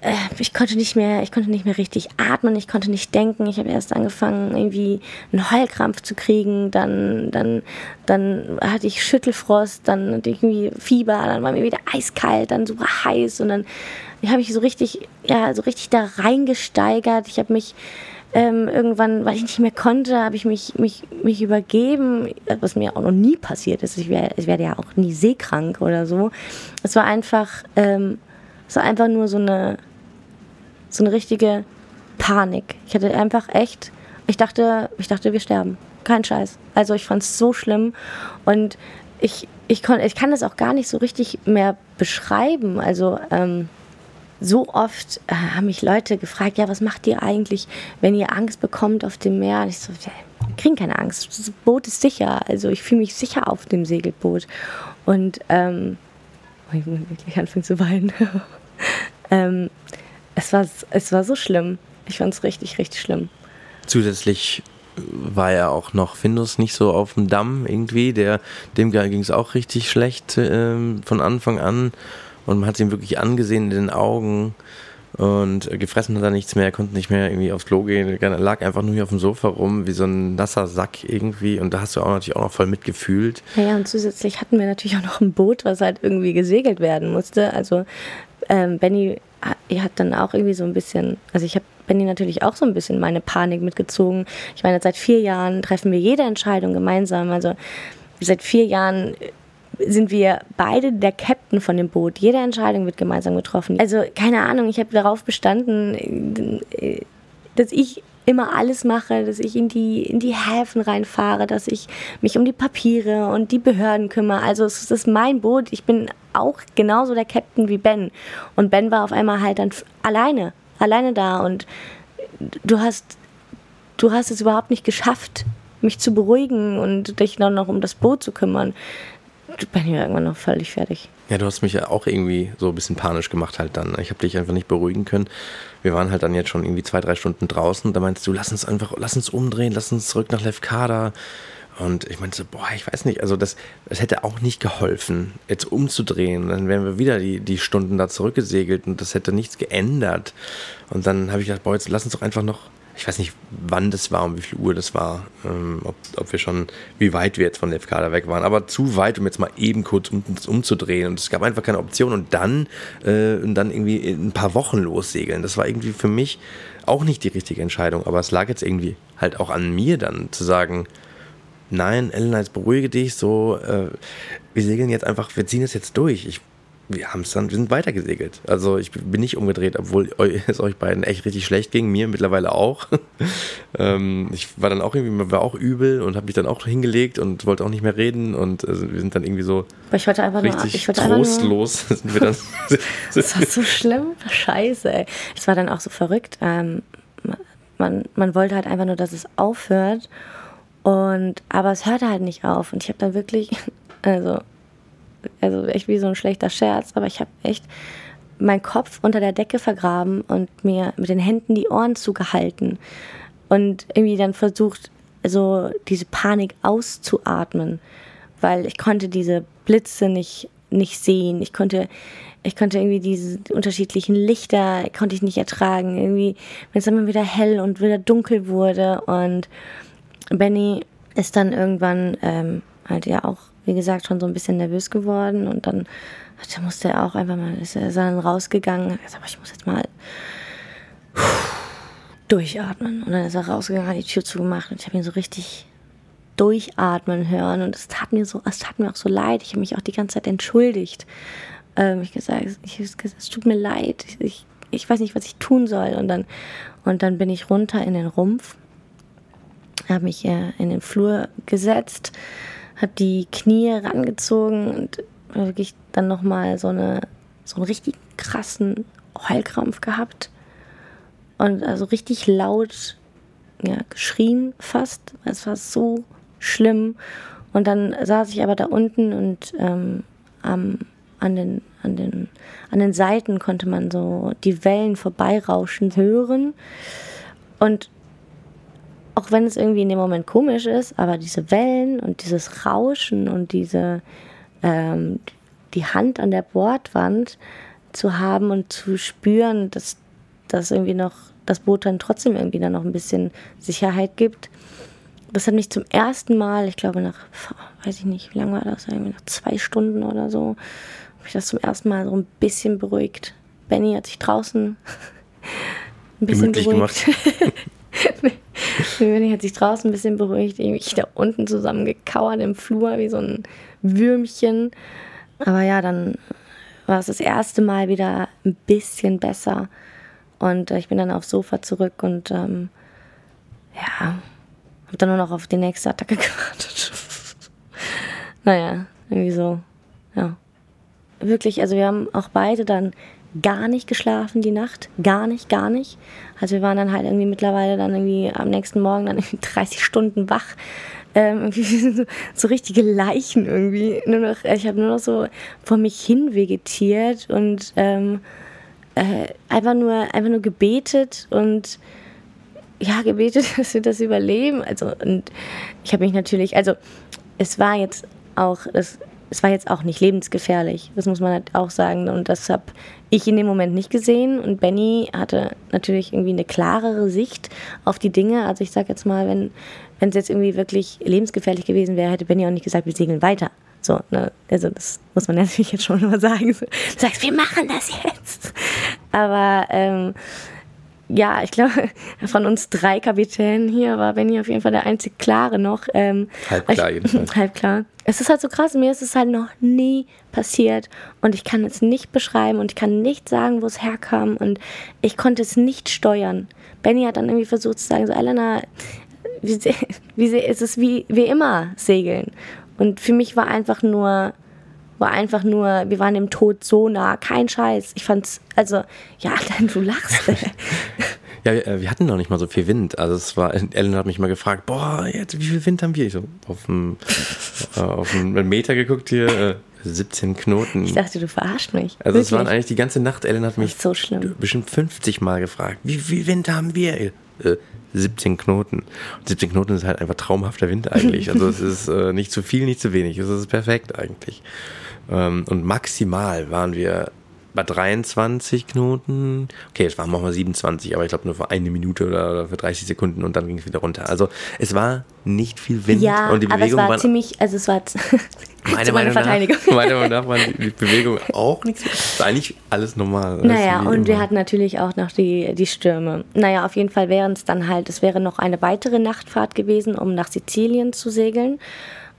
äh, ich konnte nicht mehr, ich konnte nicht mehr richtig atmen, ich konnte nicht denken. Ich habe erst angefangen, irgendwie einen Heulkrampf zu kriegen, dann, dann, dann hatte ich Schüttelfrost, dann hatte ich irgendwie Fieber, dann war mir wieder eiskalt, dann super heiß und dann habe ich so richtig, ja, so richtig da reingesteigert. Ich habe mich ähm, irgendwann, weil ich nicht mehr konnte, habe ich mich, mich, mich übergeben, was mir auch noch nie passiert ist. Ich, wär, ich werde ja auch nie seekrank oder so. Es war einfach, ähm, es war einfach nur so eine, so eine richtige Panik. Ich hatte einfach echt, ich dachte, ich dachte, wir sterben. Kein Scheiß. Also ich fand es so schlimm und ich, ich, kon, ich kann das auch gar nicht so richtig mehr beschreiben. Also ähm, so oft äh, haben mich Leute gefragt, ja, was macht ihr eigentlich, wenn ihr Angst bekommt auf dem Meer? Und ich so, ja, kriegen keine Angst. Das Boot ist sicher. Also ich fühle mich sicher auf dem Segelboot. Und ähm, oh, ich muss wirklich anfangen zu weinen. ähm, es, war, es war so schlimm. Ich fand es richtig, richtig schlimm. Zusätzlich war ja auch noch Findus nicht so auf dem Damm irgendwie. Der, dem ging es auch richtig schlecht ähm, von Anfang an. Und man hat es ihm wirklich angesehen in den Augen. Und gefressen hat er nichts mehr, konnte nicht mehr irgendwie aufs Klo gehen. Er lag einfach nur hier auf dem Sofa rum, wie so ein nasser Sack irgendwie. Und da hast du auch natürlich auch noch voll mitgefühlt. Ja, und zusätzlich hatten wir natürlich auch noch ein Boot, was halt irgendwie gesegelt werden musste. Also ähm, Benny hat dann auch irgendwie so ein bisschen, also ich habe Benny natürlich auch so ein bisschen meine Panik mitgezogen. Ich meine, seit vier Jahren treffen wir jede Entscheidung gemeinsam. Also seit vier Jahren sind wir beide der Captain von dem Boot. Jede Entscheidung wird gemeinsam getroffen. Also keine Ahnung, ich habe darauf bestanden, dass ich immer alles mache, dass ich in die, in die Häfen reinfahre, dass ich mich um die Papiere und die Behörden kümmere. Also es ist mein Boot. Ich bin auch genauso der Captain wie Ben. Und Ben war auf einmal halt dann alleine, alleine da. Und du hast, du hast es überhaupt nicht geschafft, mich zu beruhigen und dich dann noch um das Boot zu kümmern bin ich irgendwann noch völlig fertig. Ja, du hast mich ja auch irgendwie so ein bisschen panisch gemacht halt dann. Ich habe dich einfach nicht beruhigen können. Wir waren halt dann jetzt schon irgendwie zwei, drei Stunden draußen. Da meinst du, lass uns einfach, lass uns umdrehen, lass uns zurück nach Lefkada. Und ich meinte so, boah, ich weiß nicht, also das, das hätte auch nicht geholfen, jetzt umzudrehen. Dann wären wir wieder die, die Stunden da zurückgesegelt und das hätte nichts geändert. Und dann habe ich gedacht, boah, jetzt lass uns doch einfach noch, ich weiß nicht, wann das war und wie viel Uhr das war, ähm, ob, ob wir schon, wie weit wir jetzt von der FK da weg waren, aber zu weit, um jetzt mal eben kurz um, umzudrehen. Und es gab einfach keine Option. Und dann, äh, und dann irgendwie in ein paar Wochen lossegeln. Das war irgendwie für mich auch nicht die richtige Entscheidung. Aber es lag jetzt irgendwie halt auch an mir dann zu sagen, nein, Elena, jetzt beruhige dich, so, äh, wir segeln jetzt einfach, wir ziehen es jetzt durch. Ich, wir haben es dann, wir sind weitergesegelt. Also ich bin nicht umgedreht, obwohl es euch beiden echt richtig schlecht ging, mir mittlerweile auch. ähm, ich war dann auch irgendwie, war auch übel und habe mich dann auch hingelegt und wollte auch nicht mehr reden und also wir sind dann irgendwie so Aber ich wollte einfach richtig nur, ich wollte trostlos. Einfach nur, dann, das war so schlimm, scheiße. Ey. Es war dann auch so verrückt. Ähm, man, man wollte halt einfach nur, dass es aufhört. Und, aber es hörte halt nicht auf. Und ich habe da wirklich, also, also echt wie so ein schlechter Scherz, aber ich habe echt meinen Kopf unter der Decke vergraben und mir mit den Händen die Ohren zugehalten. Und irgendwie dann versucht, so diese Panik auszuatmen, weil ich konnte diese Blitze nicht, nicht sehen. Ich konnte, ich konnte irgendwie diese unterschiedlichen Lichter, konnte ich nicht ertragen. Irgendwie, wenn es immer wieder hell und wieder dunkel wurde und Benny ist dann irgendwann ähm, halt ja auch, wie gesagt, schon so ein bisschen nervös geworden und dann da musste er auch einfach mal, ist er dann rausgegangen, hat gesagt, aber ich muss jetzt mal durchatmen. Und dann ist er rausgegangen, hat die Tür zugemacht und ich habe ihn so richtig durchatmen hören und es tat mir so, es tat mir auch so leid. Ich habe mich auch die ganze Zeit entschuldigt. Ähm, ich gesagt, ich, es tut mir leid, ich, ich weiß nicht, was ich tun soll. Und dann, und dann bin ich runter in den Rumpf habe mich äh, in den Flur gesetzt, habe die Knie rangezogen und wirklich dann nochmal so, eine, so einen richtig krassen Heulkrampf gehabt. Und also richtig laut ja, geschrien fast. Es war so schlimm. Und dann saß ich aber da unten und ähm, am, an, den, an, den, an den Seiten konnte man so die Wellen vorbeirauschen hören. Und auch wenn es irgendwie in dem Moment komisch ist, aber diese Wellen und dieses Rauschen und diese ähm, die Hand an der Bordwand zu haben und zu spüren, dass das irgendwie noch das Boot dann trotzdem irgendwie dann noch ein bisschen Sicherheit gibt. Das hat mich zum ersten Mal, ich glaube nach, weiß ich nicht, wie lange war das, irgendwie nach zwei Stunden oder so, habe ich das zum ersten Mal so ein bisschen beruhigt. Benny hat sich draußen ein bisschen Gemütlich beruhigt. gemacht. Benny hat sich draußen ein bisschen beruhigt, ich da unten zusammengekauert im Flur wie so ein Würmchen. Aber ja, dann war es das erste Mal wieder ein bisschen besser. Und äh, ich bin dann aufs Sofa zurück und ähm, ja, habe dann nur noch auf die nächste Attacke gewartet. naja, irgendwie so, ja. Wirklich, also wir haben auch beide dann gar nicht geschlafen die Nacht. Gar nicht, gar nicht. Also wir waren dann halt irgendwie mittlerweile dann irgendwie am nächsten Morgen dann irgendwie 30 Stunden wach. Ähm, so, so richtige Leichen irgendwie. Noch, ich habe nur noch so vor mich hin vegetiert und ähm, äh, einfach, nur, einfach nur gebetet und ja, gebetet, dass wir das überleben. Also, und ich habe mich natürlich, also es war jetzt auch, das es war jetzt auch nicht lebensgefährlich, das muss man halt auch sagen. Und das habe ich in dem Moment nicht gesehen. Und Benny hatte natürlich irgendwie eine klarere Sicht auf die Dinge. Also ich sage jetzt mal, wenn wenn es jetzt irgendwie wirklich lebensgefährlich gewesen wäre, hätte Benny auch nicht gesagt, wir segeln weiter. So, ne? Also das muss man natürlich jetzt schon mal sagen. Du sagst, wir machen das jetzt. Aber ähm, ja, ich glaube, von uns drei Kapitänen hier war Benny auf jeden Fall der einzig Klare noch. Ähm, Halb klar, ich, jedenfalls. Halb klar. Es ist halt so krass, mir ist es halt noch nie passiert und ich kann es nicht beschreiben und ich kann nicht sagen, wo es herkam und ich konnte es nicht steuern. Benny hat dann irgendwie versucht zu sagen, so Elena, wie, wie, es ist wie, wie immer segeln. Und für mich war einfach nur, war einfach nur, wir waren dem Tod so nah, kein Scheiß. Ich fand's, also, ja, dann du lachst. Ja, wir, wir hatten noch nicht mal so viel Wind. Also es war, Ellen hat mich mal gefragt, boah, jetzt, wie viel Wind haben wir? Ich so auf einen, äh, auf einen Meter geguckt hier, äh, 17 Knoten. Ich dachte, du verarscht mich. Also Wirklich. es waren eigentlich die ganze Nacht, Ellen hat mich so schlimm. bestimmt 50 Mal gefragt, wie viel Wind haben wir? äh, 17 Knoten. Und 17 Knoten ist halt einfach traumhafter Wind eigentlich. Also es ist äh, nicht zu viel, nicht zu wenig. Es ist perfekt eigentlich. Ähm, und maximal waren wir bei 23 Knoten. Okay, es waren mal 27, aber ich glaube nur für eine Minute oder für 30 Sekunden und dann ging es wieder runter. Also es war nicht viel Wind ja, und die Bewegung aber es war ziemlich, also es war meine Meinung Verteidigung. Nach, meiner Meinung nach war die Bewegung auch nicht so. Es war eigentlich alles normal. Naja, und immer. wir hatten natürlich auch noch die, die Stürme. Naja, auf jeden Fall wären es dann halt, es wäre noch eine weitere Nachtfahrt gewesen, um nach Sizilien zu segeln.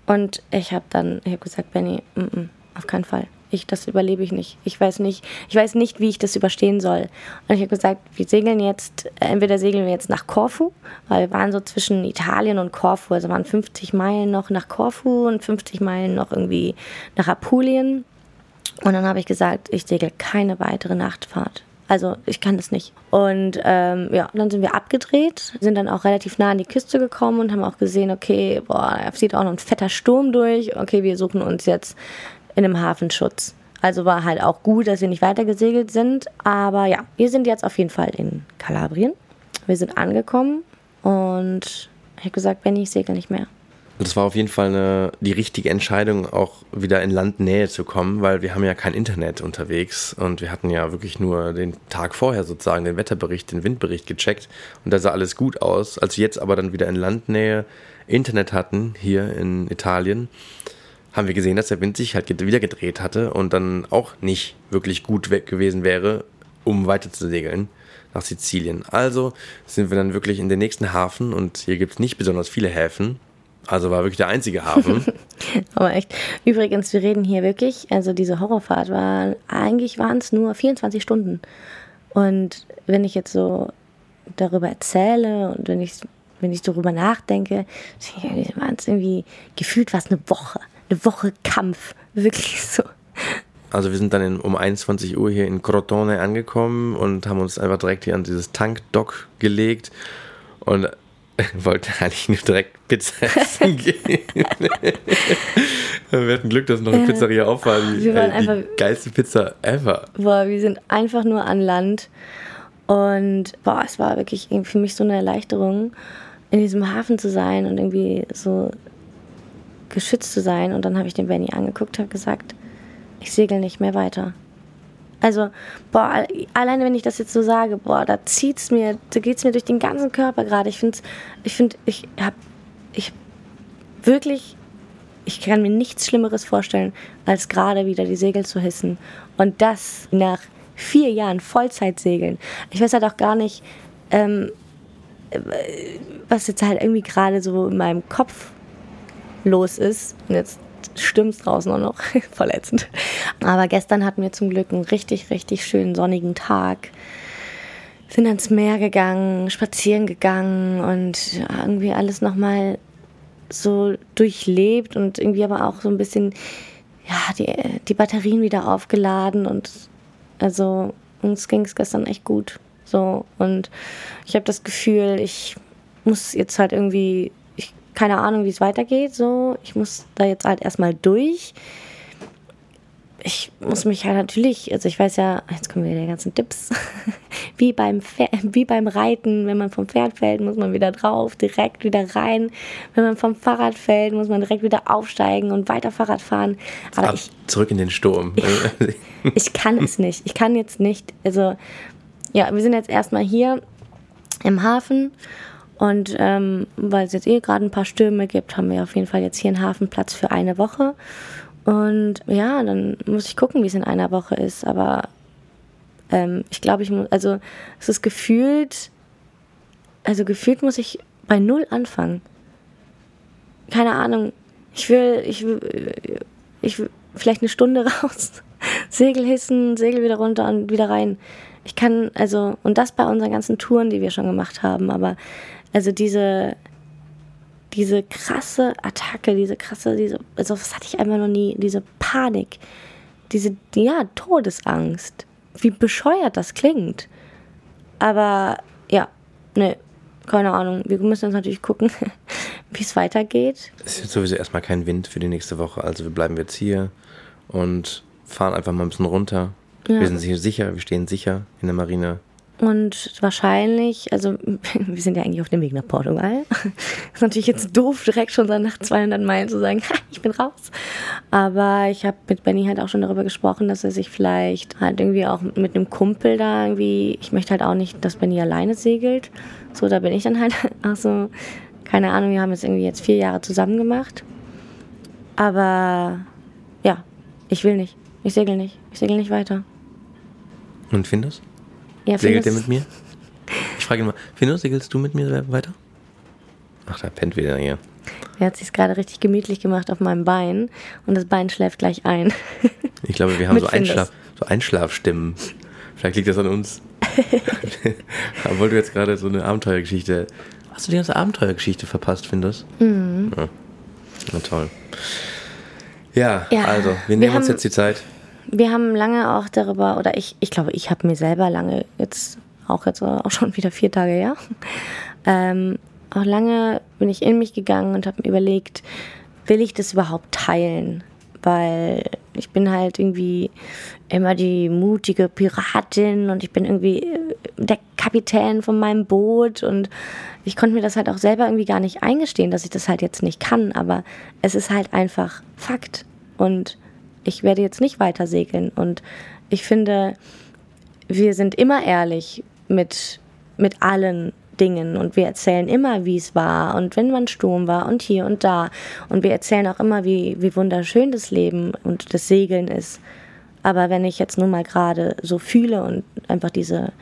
Und ich habe dann, ich habe gesagt, Benny, m -m, auf keinen Fall ich, das überlebe ich nicht. Ich weiß nicht, ich weiß nicht, wie ich das überstehen soll. Und ich habe gesagt, wir segeln jetzt, entweder segeln wir jetzt nach Korfu, weil wir waren so zwischen Italien und Korfu, also waren 50 Meilen noch nach Korfu und 50 Meilen noch irgendwie nach Apulien. Und dann habe ich gesagt, ich segel keine weitere Nachtfahrt. Also ich kann das nicht. Und ähm, ja, dann sind wir abgedreht, sind dann auch relativ nah an die Küste gekommen und haben auch gesehen, okay, boah, da zieht auch noch ein fetter Sturm durch. Okay, wir suchen uns jetzt in einem Hafenschutz. Also war halt auch gut, dass wir nicht weiter gesegelt sind. Aber ja, wir sind jetzt auf jeden Fall in Kalabrien. Wir sind angekommen und ich habe gesagt, Benny, ich segel nicht mehr. Das war auf jeden Fall eine, die richtige Entscheidung, auch wieder in Landnähe zu kommen, weil wir haben ja kein Internet unterwegs und wir hatten ja wirklich nur den Tag vorher sozusagen den Wetterbericht, den Windbericht gecheckt und da sah alles gut aus. Als wir jetzt aber dann wieder in Landnähe Internet hatten, hier in Italien, haben wir gesehen, dass der Wind sich halt wieder gedreht hatte und dann auch nicht wirklich gut weg gewesen wäre, um weiter zu segeln nach Sizilien. Also sind wir dann wirklich in den nächsten Hafen und hier gibt es nicht besonders viele Häfen. Also war wirklich der einzige Hafen. Aber echt. Übrigens, wir reden hier wirklich, also diese Horrorfahrt war, eigentlich waren es nur 24 Stunden. Und wenn ich jetzt so darüber erzähle und wenn ich, wenn ich darüber nachdenke, waren es irgendwie gefühlt was eine Woche eine Woche Kampf. Wirklich so. Also wir sind dann in, um 21 Uhr hier in Crotone angekommen und haben uns einfach direkt hier an dieses Tankdock gelegt und wollten eigentlich nur direkt Pizza essen gehen. wir hatten Glück, dass noch eine Pizzeria auf war. Die, wir waren äh, die einfach, geilste Pizza ever. Boah, wir sind einfach nur an Land und boah, es war wirklich für mich so eine Erleichterung, in diesem Hafen zu sein und irgendwie so geschützt zu sein. Und dann habe ich den Benny angeguckt, habe gesagt, ich segel nicht mehr weiter. Also, boah, alleine wenn ich das jetzt so sage, boah, da zieht's mir, da geht's mir durch den ganzen Körper gerade. Ich finde, ich finde, ich habe, ich wirklich, ich kann mir nichts Schlimmeres vorstellen, als gerade wieder die Segel zu hissen. Und das nach vier Jahren Vollzeitsegeln. Ich weiß halt auch gar nicht, ähm, was jetzt halt irgendwie gerade so in meinem Kopf los ist. Und jetzt stimmt es draußen auch noch. Verletzend. Aber gestern hatten wir zum Glück einen richtig, richtig schönen sonnigen Tag. Sind ans Meer gegangen, spazieren gegangen und irgendwie alles nochmal so durchlebt und irgendwie aber auch so ein bisschen, ja, die, die Batterien wieder aufgeladen und also uns ging es gestern echt gut. So und ich habe das Gefühl, ich muss jetzt halt irgendwie keine Ahnung, wie es weitergeht. So, ich muss da jetzt halt erstmal durch. Ich muss mich halt natürlich, also ich weiß ja, jetzt kommen wieder die ganzen Tipps, wie beim, Pferd, wie beim Reiten, wenn man vom Pferd fällt, muss man wieder drauf, direkt wieder rein. Wenn man vom Fahrrad fällt, muss man direkt wieder aufsteigen und weiter Fahrrad fahren. Aber Ab, ich, zurück in den Sturm. Ich, ich kann es nicht. Ich kann jetzt nicht, also ja, wir sind jetzt erstmal hier im Hafen und ähm, weil es jetzt eh gerade ein paar Stürme gibt, haben wir auf jeden Fall jetzt hier einen Hafenplatz für eine Woche. Und ja, dann muss ich gucken, wie es in einer Woche ist. Aber ähm, ich glaube, ich muss, also es ist gefühlt, also gefühlt muss ich bei Null anfangen. Keine Ahnung. Ich will, ich will, ich will vielleicht eine Stunde raus, Segel hissen, Segel wieder runter und wieder rein. Ich kann, also, und das bei unseren ganzen Touren, die wir schon gemacht haben, aber also diese, diese krasse Attacke, diese krasse, diese, also das hatte ich einfach noch nie, diese Panik, diese, ja, Todesangst. Wie bescheuert das klingt. Aber ja, ne, keine Ahnung. Wir müssen jetzt natürlich gucken, wie es weitergeht. Es ist sowieso erstmal kein Wind für die nächste Woche, also wir bleiben jetzt hier und fahren einfach mal ein bisschen runter. Ja. Wir sind hier sicher, wir stehen sicher in der Marine. Und wahrscheinlich, also wir sind ja eigentlich auf dem Weg nach Portugal. ist natürlich jetzt doof, direkt schon nach 200 Meilen zu sagen, ich bin raus. Aber ich habe mit Benny halt auch schon darüber gesprochen, dass er sich vielleicht halt irgendwie auch mit einem Kumpel da irgendwie, ich möchte halt auch nicht, dass Benny alleine segelt. So, da bin ich dann halt auch so, keine Ahnung, wir haben jetzt irgendwie jetzt vier Jahre zusammen gemacht. Aber ja, ich will nicht. Ich segel nicht. Ich segel nicht weiter. Und Findus? Ja, Segelt Findus- er mit mir? Ich frage ihn mal, Findus, segelst du mit mir weiter? Ach, da pennt wieder hier. Er hat sich gerade richtig gemütlich gemacht auf meinem Bein und das Bein schläft gleich ein. Ich glaube, wir haben so. Einschlaf, so Einschlafstimmen. Vielleicht liegt das an uns. Obwohl du jetzt gerade so eine Abenteuergeschichte. Hast du die ganze Abenteuergeschichte verpasst, Findus? Mhm. Ja. Na toll. Ja, Ja, also, wir wir nehmen uns haben- jetzt die Zeit. Wir haben lange auch darüber, oder ich, ich glaube, ich habe mir selber lange, jetzt auch jetzt auch schon wieder vier Tage her, ähm, auch lange bin ich in mich gegangen und habe mir überlegt, will ich das überhaupt teilen? Weil ich bin halt irgendwie immer die mutige Piratin und ich bin irgendwie äh, der Kapitän von meinem Boot und ich konnte mir das halt auch selber irgendwie gar nicht eingestehen, dass ich das halt jetzt nicht kann, aber es ist halt einfach Fakt und ich werde jetzt nicht weiter segeln. Und ich finde, wir sind immer ehrlich mit, mit allen Dingen. Und wir erzählen immer, wie es war. Und wenn man Sturm war und hier und da. Und wir erzählen auch immer, wie, wie wunderschön das Leben und das Segeln ist. Aber wenn ich jetzt nun mal gerade so fühle und einfach diese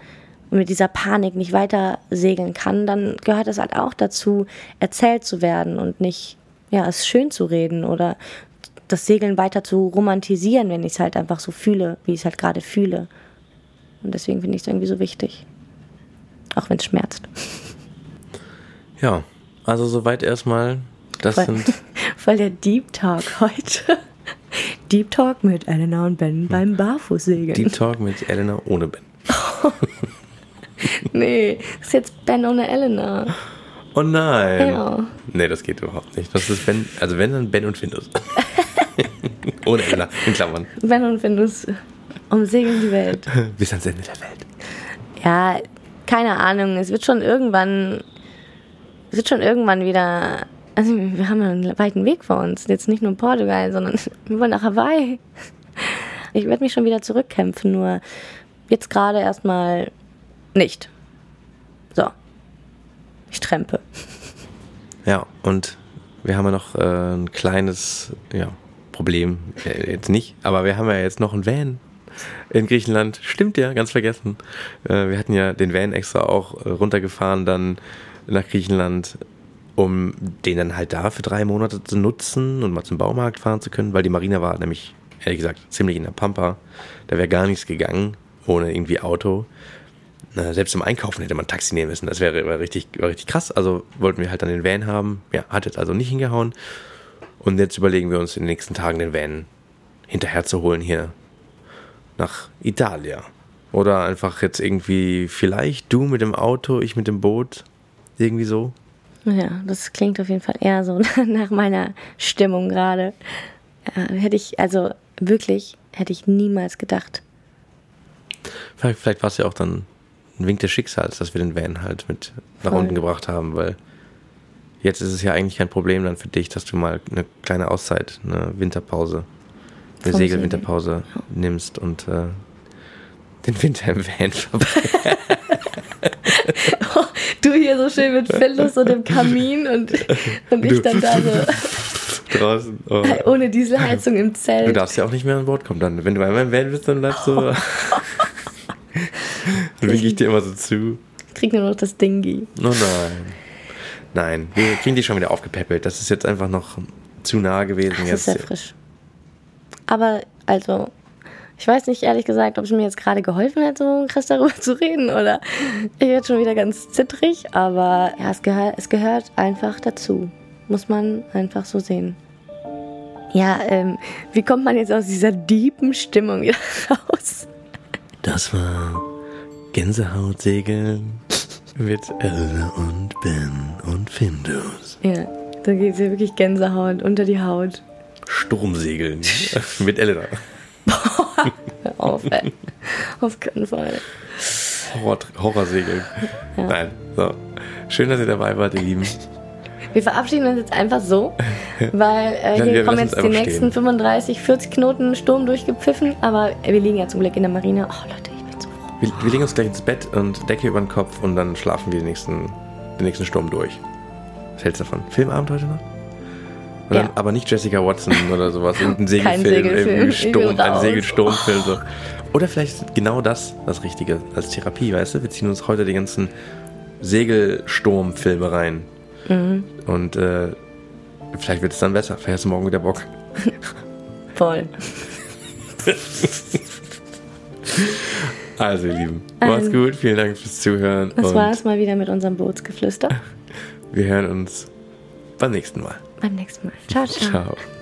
mit dieser Panik nicht weiter segeln kann, dann gehört es halt auch dazu, erzählt zu werden und nicht, ja, es schön zu reden oder das Segeln weiter zu romantisieren, wenn ich es halt einfach so fühle, wie ich es halt gerade fühle. Und deswegen finde ich es irgendwie so wichtig. Auch wenn es schmerzt. Ja, also soweit erstmal. Das Voll, sind. voll der Deep Talk heute. Deep Talk mit Elena und Ben beim Barfußsegeln. Deep Talk mit Elena ohne Ben. Nee, das ist jetzt Ben ohne Elena. Oh nein. Ja. Nee, das geht überhaupt nicht. Das ist Ben, also wenn dann Ben und Findus. ohne Elena, in Klammern. Ben und Findus umsegeln die Welt. Bis ans Ende der Welt. Ja, keine Ahnung. Es wird schon irgendwann, es wird schon irgendwann wieder. Also wir haben einen weiten Weg vor uns. Jetzt nicht nur Portugal, sondern wir wollen nach Hawaii. Ich werde mich schon wieder zurückkämpfen, nur jetzt gerade erstmal nicht. So. Ich trempe. Ja, und wir haben ja noch äh, ein kleines ja, Problem. Äh, jetzt nicht, aber wir haben ja jetzt noch ein Van in Griechenland. Stimmt ja, ganz vergessen. Äh, wir hatten ja den Van extra auch äh, runtergefahren dann nach Griechenland, um den dann halt da für drei Monate zu nutzen und mal zum Baumarkt fahren zu können, weil die Marina war nämlich, ehrlich gesagt, ziemlich in der Pampa. Da wäre gar nichts gegangen ohne irgendwie Auto. Na, selbst im Einkaufen hätte man ein Taxi nehmen müssen. Das wäre richtig, richtig krass. Also wollten wir halt dann den Van haben. Ja, hat jetzt also nicht hingehauen. Und jetzt überlegen wir uns in den nächsten Tagen den Van hinterher zu holen hier nach Italia. Oder einfach jetzt irgendwie, vielleicht du mit dem Auto, ich mit dem Boot. Irgendwie so. Ja, das klingt auf jeden Fall eher so nach meiner Stimmung gerade. Hätte ich, also wirklich, hätte ich niemals gedacht. Vielleicht, vielleicht war es ja auch dann ein Wink des Schicksals, dass wir den Van halt mit nach Voll. unten gebracht haben, weil jetzt ist es ja eigentlich kein Problem dann für dich, dass du mal eine kleine Auszeit, eine Winterpause, eine Segelwinterpause nimmst und äh, den Winter im Van verbringst. Du hier so schön mit Findus und dem Kamin und, und ich dann da so draußen. Oh. ohne Dieselheizung im Du Zelt. darfst ja auch nicht mehr an Bord kommen dann. Wenn du einmal im Van bist, dann bleibst du. dann winke ich dir immer so zu. Ich krieg nur noch das Dingi. Oh nein. Nein, wir kriegen die schon wieder aufgepäppelt. Das ist jetzt einfach noch zu nah gewesen. Das ist jetzt. sehr frisch. Aber, also, ich weiß nicht ehrlich gesagt, ob es mir jetzt gerade geholfen hat, so krass darüber zu reden oder ich werde schon wieder ganz zittrig, aber ja, es, gehör, es gehört einfach dazu. Muss man einfach so sehen. Ja, ähm, wie kommt man jetzt aus dieser deepen Stimmung wieder raus? Das war Gänsehautsegeln mit Elna und Ben und Findus. Ja, da geht es ja wirklich Gänsehaut unter die Haut. Sturmsegeln mit Elena. Hör auf, ey. Auf keinen Fall. Horror, Horrorsegeln. Ja. Nein, so. Schön, dass ihr dabei wart, ihr Lieben. Wir verabschieden uns jetzt einfach so, weil äh, hier kommen jetzt die nächsten stehen. 35, 40 Knoten Sturm durchgepfiffen, aber wir liegen ja zum Glück in der Marine. Oh Leute, Wir, wir legen uns gleich ins Bett und Decke über den Kopf und dann schlafen wir den nächsten, den nächsten Sturm durch. Was hältst du davon? Filmabend heute noch? Ja. aber nicht Jessica Watson oder sowas. Irgendein Segelfilm, Segelfilm. Sturm, ein Segelsturmfilm. So. Oder vielleicht genau das das Richtige als Therapie, weißt du? Wir ziehen uns heute die ganzen Segelsturmfilme rein. Mhm. Und äh, vielleicht wird es dann besser. Vielleicht hast du morgen wieder Bock. Voll. also, ihr Lieben, macht's gut. Vielen Dank fürs Zuhören. Das war's mal wieder mit unserem Bootsgeflüster. Wir hören uns beim nächsten Mal. Beim nächsten Mal. Ciao, ciao. Ciao.